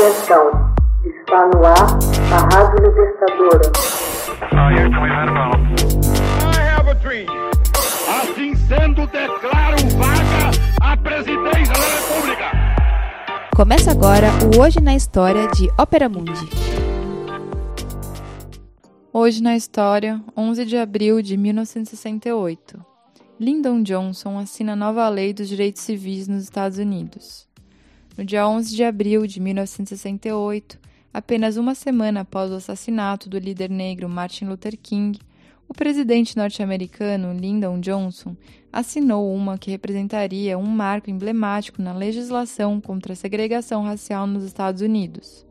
Atenção, está no ar a Rádio Libertadora. Assim sendo, declaro vaga a presidência da República. Começa agora o Hoje na História de Ópera Mundi. Hoje na História, 11 de abril de 1968. Lyndon Johnson assina a nova lei dos direitos civis nos Estados Unidos. No dia 11 de abril de 1968, apenas uma semana após o assassinato do líder negro Martin Luther King, o presidente norte-americano Lyndon Johnson assinou uma que representaria um marco emblemático na legislação contra a segregação racial nos Estados Unidos.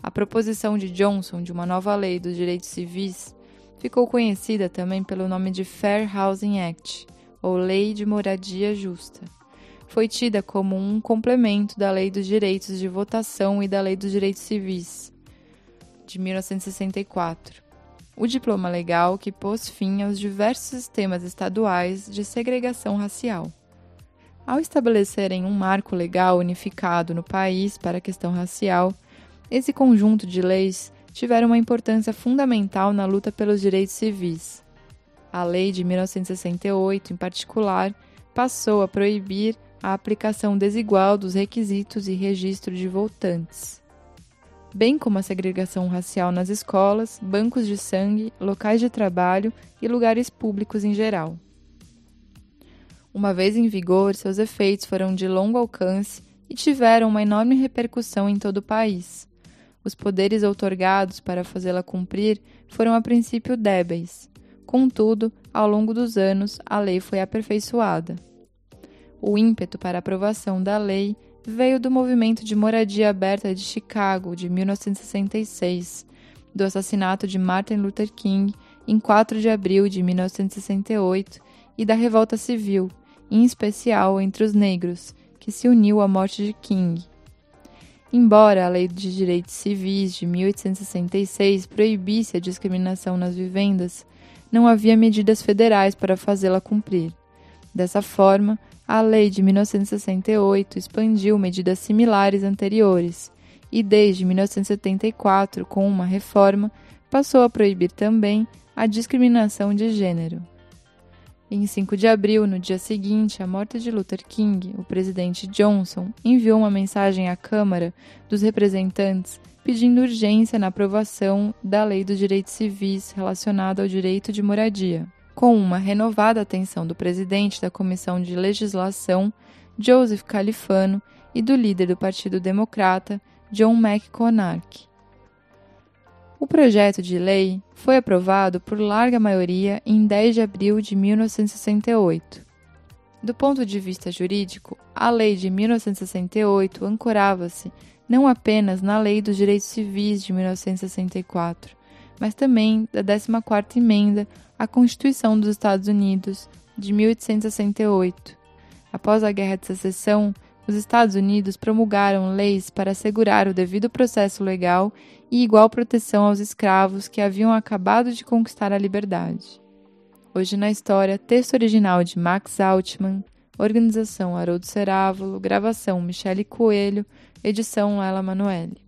A proposição de Johnson de uma nova lei dos direitos civis ficou conhecida também pelo nome de Fair Housing Act, ou Lei de Moradia Justa. Foi tida como um complemento da Lei dos Direitos de Votação e da Lei dos Direitos Civis, de 1964. O diploma legal que pôs fim aos diversos sistemas estaduais de segregação racial. Ao estabelecerem um marco legal unificado no país para a questão racial, esse conjunto de leis tiveram uma importância fundamental na luta pelos direitos civis. A lei de 1968, em particular, passou a proibir a aplicação desigual dos requisitos e registro de votantes, bem como a segregação racial nas escolas, bancos de sangue, locais de trabalho e lugares públicos em geral. Uma vez em vigor, seus efeitos foram de longo alcance e tiveram uma enorme repercussão em todo o país. Os poderes outorgados para fazê-la cumprir foram a princípio débeis, Contudo, ao longo dos anos, a lei foi aperfeiçoada. O ímpeto para a aprovação da lei veio do movimento de moradia aberta de Chicago de 1966, do assassinato de Martin Luther King em 4 de abril de 1968 e da revolta civil, em especial entre os negros, que se uniu à morte de King. Embora a Lei de Direitos Civis de 1866 proibisse a discriminação nas vivendas, não havia medidas federais para fazê-la cumprir. Dessa forma, a Lei de 1968 expandiu medidas similares anteriores e, desde 1974, com uma reforma, passou a proibir também a discriminação de gênero. Em 5 de abril, no dia seguinte à morte de Luther King, o presidente Johnson enviou uma mensagem à Câmara dos Representantes pedindo urgência na aprovação da Lei dos Direitos Civis relacionada ao direito de moradia. Com uma renovada atenção do presidente da Comissão de Legislação, Joseph Califano, e do líder do Partido Democrata, John McConnach. O projeto de lei foi aprovado por larga maioria em 10 de abril de 1968. Do ponto de vista jurídico, a lei de 1968 ancorava-se não apenas na Lei dos Direitos Civis de 1964, mas também da 14ª Emenda à Constituição dos Estados Unidos de 1868. Após a Guerra de Secessão, os Estados Unidos promulgaram leis para assegurar o devido processo legal e igual proteção aos escravos que haviam acabado de conquistar a liberdade. Hoje na história, texto original de Max Altman, organização Haroldo Cerávulo, gravação Michele Coelho, Edição Ela Manoeli.